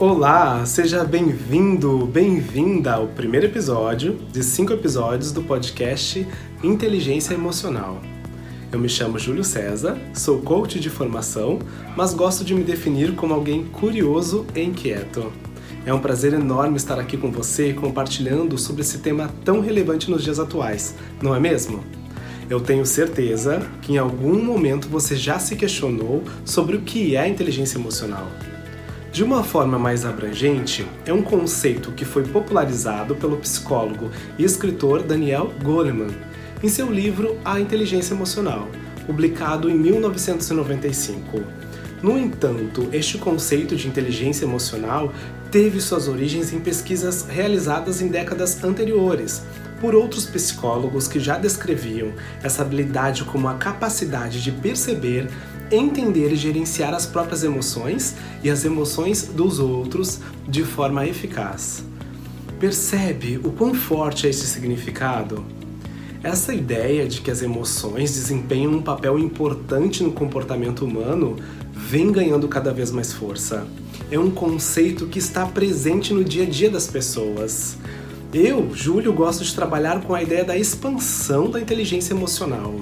Olá, seja bem-vindo, bem-vinda ao primeiro episódio de cinco episódios do podcast Inteligência Emocional. Eu me chamo Júlio César, sou coach de formação, mas gosto de me definir como alguém curioso e inquieto. É um prazer enorme estar aqui com você compartilhando sobre esse tema tão relevante nos dias atuais, não é mesmo? Eu tenho certeza que em algum momento você já se questionou sobre o que é inteligência emocional. De uma forma mais abrangente, é um conceito que foi popularizado pelo psicólogo e escritor Daniel Goleman em seu livro A Inteligência Emocional, publicado em 1995. No entanto, este conceito de inteligência emocional teve suas origens em pesquisas realizadas em décadas anteriores por outros psicólogos que já descreviam essa habilidade como a capacidade de perceber entender e gerenciar as próprias emoções e as emoções dos outros de forma eficaz. Percebe o quão forte é esse significado? Essa ideia de que as emoções desempenham um papel importante no comportamento humano vem ganhando cada vez mais força. É um conceito que está presente no dia a dia das pessoas. Eu, Júlio, gosto de trabalhar com a ideia da expansão da inteligência emocional,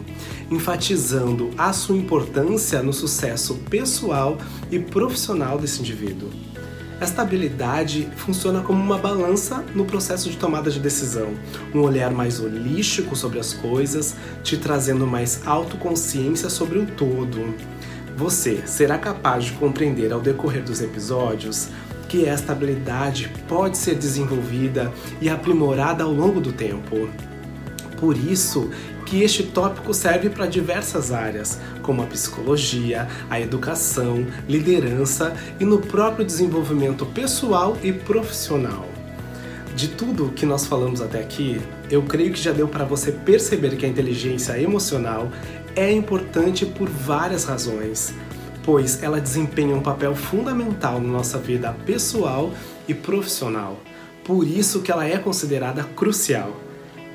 enfatizando a sua importância no sucesso pessoal e profissional desse indivíduo. Esta habilidade funciona como uma balança no processo de tomada de decisão, um olhar mais holístico sobre as coisas, te trazendo mais autoconsciência sobre o todo. Você será capaz de compreender ao decorrer dos episódios que esta habilidade pode ser desenvolvida e aprimorada ao longo do tempo. Por isso que este tópico serve para diversas áreas, como a psicologia, a educação, liderança e no próprio desenvolvimento pessoal e profissional. De tudo que nós falamos até aqui, eu creio que já deu para você perceber que a inteligência emocional é importante por várias razões pois ela desempenha um papel fundamental na nossa vida pessoal e profissional. Por isso que ela é considerada crucial.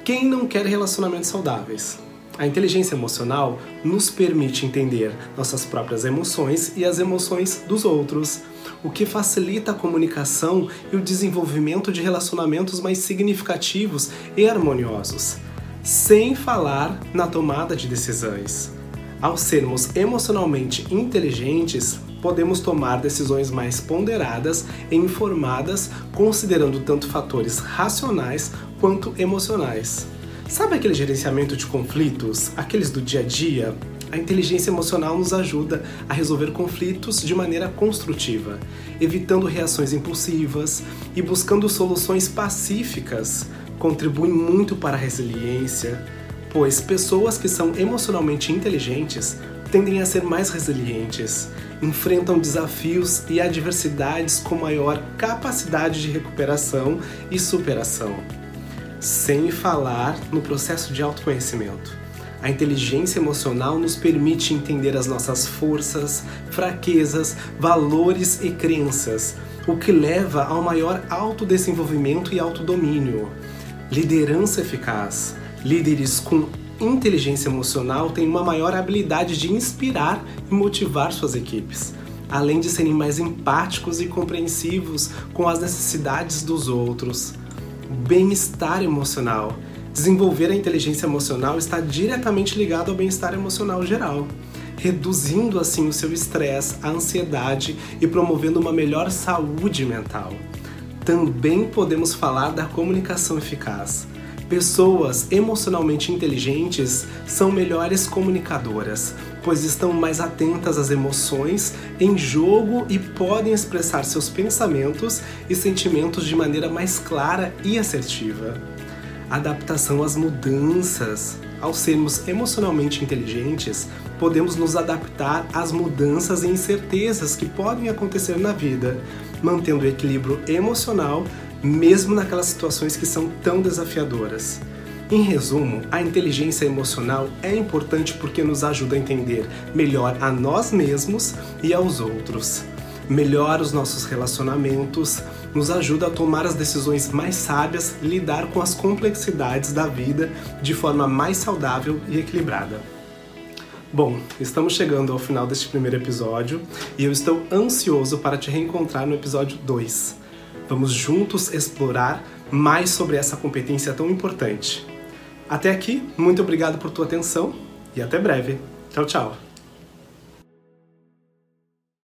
Quem não quer relacionamentos saudáveis? A inteligência emocional nos permite entender nossas próprias emoções e as emoções dos outros, o que facilita a comunicação e o desenvolvimento de relacionamentos mais significativos e harmoniosos, sem falar na tomada de decisões. Ao sermos emocionalmente inteligentes, podemos tomar decisões mais ponderadas e informadas, considerando tanto fatores racionais quanto emocionais. Sabe aquele gerenciamento de conflitos, aqueles do dia a dia? A inteligência emocional nos ajuda a resolver conflitos de maneira construtiva, evitando reações impulsivas e buscando soluções pacíficas. Contribui muito para a resiliência, pois pessoas que são emocionalmente inteligentes tendem a ser mais resilientes, enfrentam desafios e adversidades com maior capacidade de recuperação e superação. Sem falar no processo de autoconhecimento. A inteligência emocional nos permite entender as nossas forças, fraquezas, valores e crenças, o que leva ao maior autodesenvolvimento e autodomínio. Liderança eficaz Líderes com inteligência emocional têm uma maior habilidade de inspirar e motivar suas equipes, além de serem mais empáticos e compreensivos com as necessidades dos outros. Bem-estar emocional. Desenvolver a inteligência emocional está diretamente ligado ao bem-estar emocional geral, reduzindo assim o seu estresse, a ansiedade e promovendo uma melhor saúde mental. Também podemos falar da comunicação eficaz Pessoas emocionalmente inteligentes são melhores comunicadoras, pois estão mais atentas às emoções em jogo e podem expressar seus pensamentos e sentimentos de maneira mais clara e assertiva. Adaptação às mudanças. Ao sermos emocionalmente inteligentes, podemos nos adaptar às mudanças e incertezas que podem acontecer na vida, mantendo o equilíbrio emocional mesmo naquelas situações que são tão desafiadoras. Em resumo, a inteligência emocional é importante porque nos ajuda a entender melhor a nós mesmos e aos outros. Melhora os nossos relacionamentos, nos ajuda a tomar as decisões mais sábias lidar com as complexidades da vida de forma mais saudável e equilibrada. Bom, estamos chegando ao final deste primeiro episódio e eu estou ansioso para te reencontrar no episódio 2. Vamos juntos explorar mais sobre essa competência tão importante. Até aqui, muito obrigado por tua atenção e até breve. Tchau, tchau.